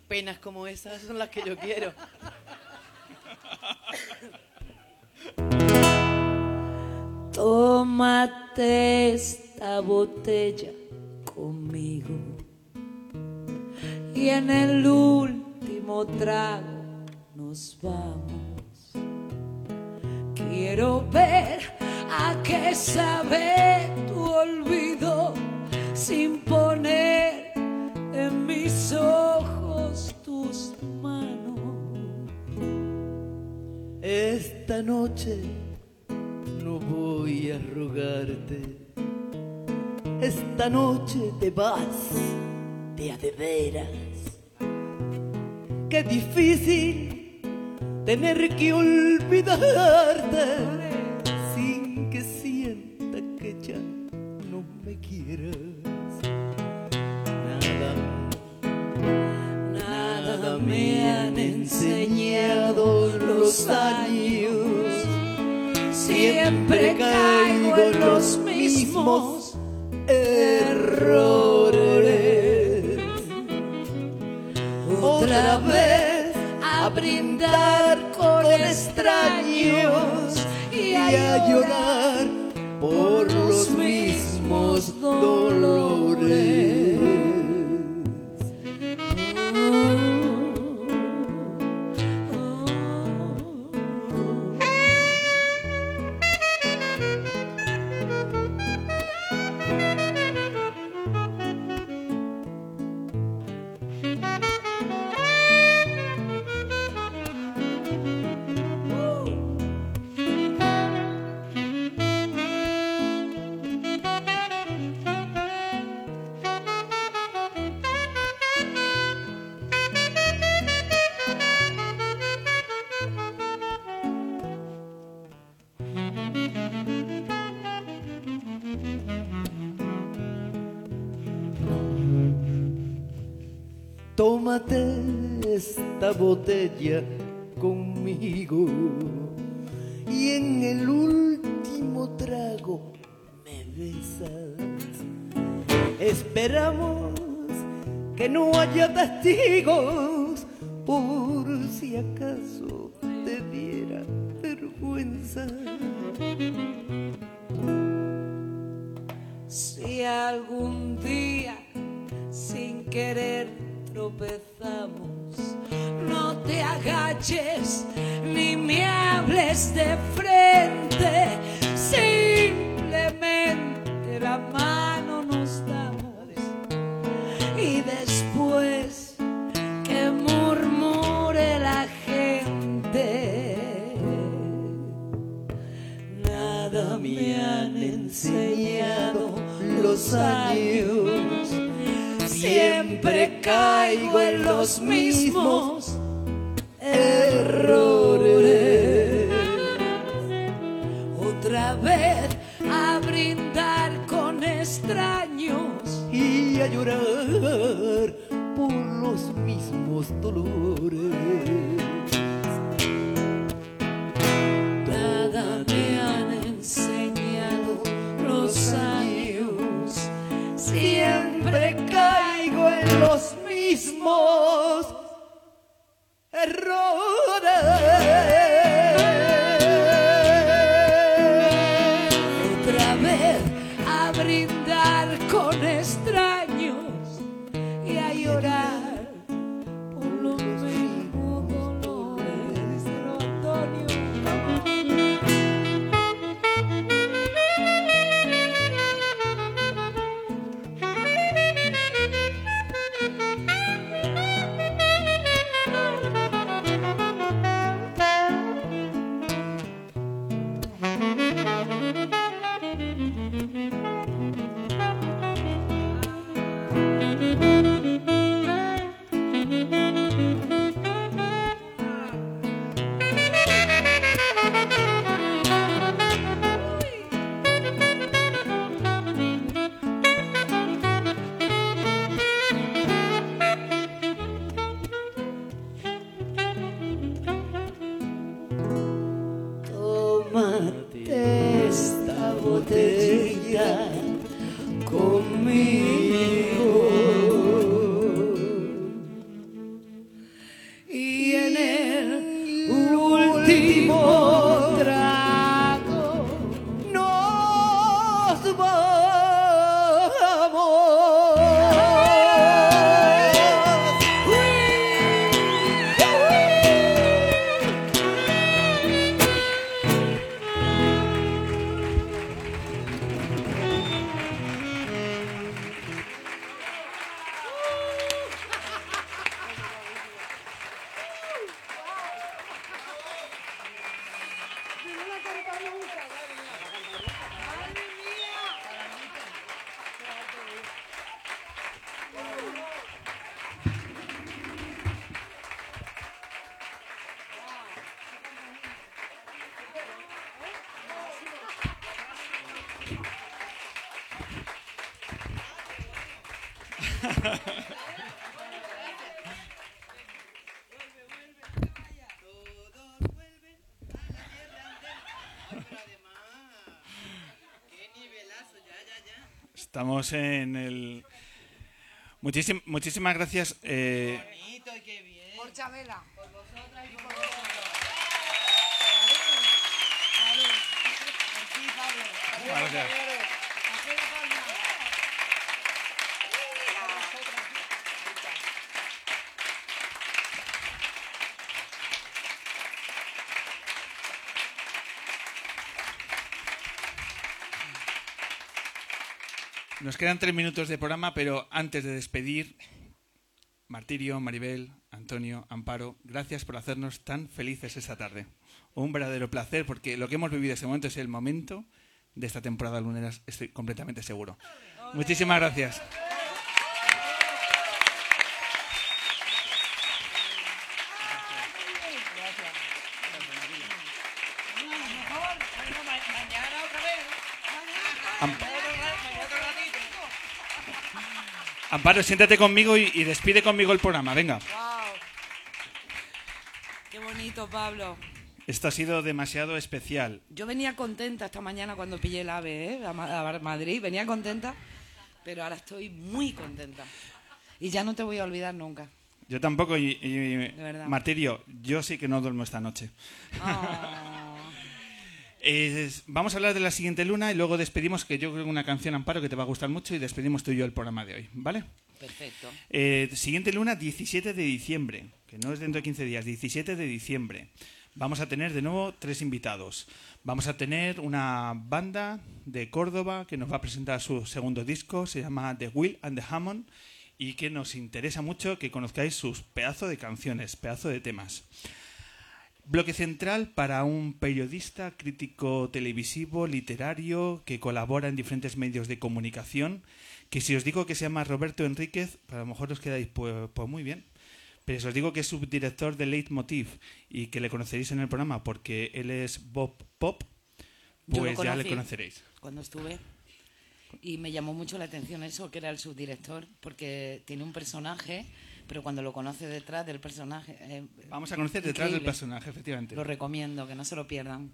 Penas como esas son las que yo quiero. Tómate esta botella conmigo y en el último trago nos vamos. Quiero ver a qué sabe tu olvido sin poner en mis ojos tus manos. Esta noche no voy a rogarte. Esta noche te vas de a de veras. Qué difícil tener que olvidarte sin que sienta que ya no me quieras. Nada, nada me han enseñado los años. Siempre caigo en los mismos errores. Otra vez a brindar con extraños y a llorar por los mismos dolores. Tómate esta botella conmigo y en el último trago me besas. Esperamos que no haya testigos por si acaso te diera vergüenza. Mismos dolores. Estamos en el... Muchísim- muchísimas gracias. eh, Por Chabela. gracias. Nos quedan tres minutos de programa, pero antes de despedir, Martirio, Maribel, Antonio, Amparo, gracias por hacernos tan felices esta tarde. Un verdadero placer, porque lo que hemos vivido este momento es el momento de esta temporada lunera, estoy completamente seguro. Muchísimas gracias. Amparo, siéntate conmigo y, y despide conmigo el programa. Venga. Wow. Qué bonito, Pablo. Esto ha sido demasiado especial. Yo venía contenta esta mañana cuando pillé el AVE ¿eh? a, Ma- a Madrid. Venía contenta, pero ahora estoy muy contenta. Y ya no te voy a olvidar nunca. Yo tampoco, y. Martirio, yo sí que no duermo esta noche. Ah. Eh, vamos a hablar de la siguiente luna y luego despedimos, que yo creo que una canción, Amparo, que te va a gustar mucho y despedimos tú y yo el programa de hoy, ¿vale? Perfecto. Eh, siguiente luna, 17 de diciembre, que no es dentro de 15 días, 17 de diciembre. Vamos a tener de nuevo tres invitados. Vamos a tener una banda de Córdoba que nos va a presentar su segundo disco, se llama The Will and the Hammond, y que nos interesa mucho que conozcáis sus pedazos de canciones, pedazo de temas. Bloque central para un periodista, crítico televisivo, literario, que colabora en diferentes medios de comunicación, que si os digo que se llama Roberto Enríquez, a lo mejor os quedáis pues, pues muy bien. Pero si os digo que es subdirector de Leitmotiv y que le conoceréis en el programa porque él es Bob Pop, pues ya le conoceréis. Cuando estuve. Y me llamó mucho la atención eso, que era el subdirector, porque tiene un personaje, pero cuando lo conoce detrás del personaje. eh, Vamos a conocer detrás del personaje, efectivamente. Lo recomiendo, que no se lo pierdan.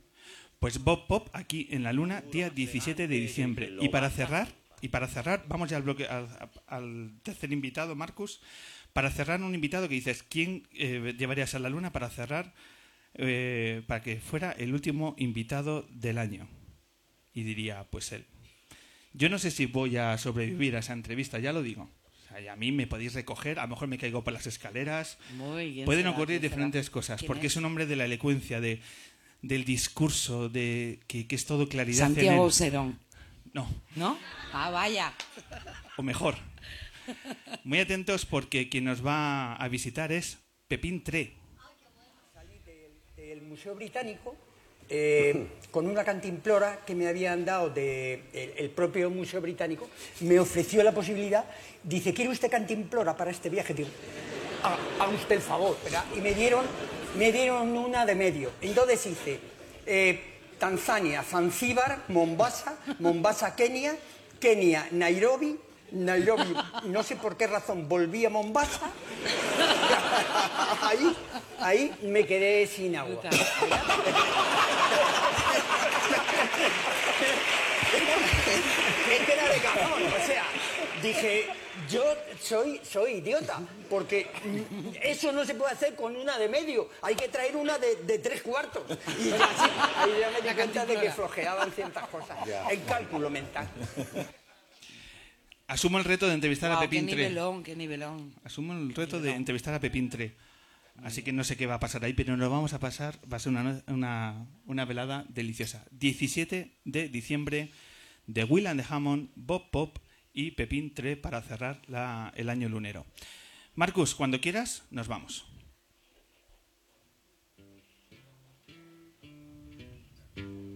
Pues Bob Pop aquí en la Luna, día 17 de diciembre. Y para cerrar, y para cerrar, vamos ya al bloque al, al tercer invitado, Marcus. Para cerrar un invitado que dices, ¿quién eh, llevarías a la Luna para cerrar eh, para que fuera el último invitado del año? Y diría, pues él. Yo no sé si voy a sobrevivir a esa entrevista, ya lo digo. O sea, y a mí me podéis recoger, a lo mejor me caigo por las escaleras. Muy bien. Pueden será, ocurrir diferentes cosas, ¿Quién porque es? un hombre de la elocuencia, de, del discurso, de que, que es todo claridad. Santiago. No, ¿No? Ah, vaya. o mejor. Muy atentos porque quien nos va a visitar es Pepín Tre. del Museo Británico eh, con una cantimplora que me habían dado de el, propio Museo Británico, me ofreció la posibilidad, dice, ¿quiere usted cantimplora para este viaje? Digo, "Ha- haga usted el favor, ¿verdad? Y me dieron, me dieron una de medio. Entonces hice eh, Tanzania, Zanzíbar, Mombasa, Mombasa, Kenia, Kenia, Nairobi, Nairobi, no sé por qué razón, volví a Mombasa. ahí, ahí me quedé sin agua. es que era de cajón, o sea, dije, yo soy, soy idiota, porque eso no se puede hacer con una de medio, hay que traer una de, de tres cuartos. Y así, ahí ya me di cuenta de que flojeaban ciertas cosas, el cálculo mental. Asumo el reto de entrevistar a qué Pepín Tre. nivelón, qué nivelón. Asumo el reto de entrevistar a Pepín Tre. Así que no sé qué va a pasar ahí, pero nos vamos a pasar, va a ser una, una, una velada deliciosa. 17 de diciembre de Will and the Hammond, Bob Pop y Pepín Tre para cerrar la- el año lunero. Marcus, cuando quieras, nos vamos.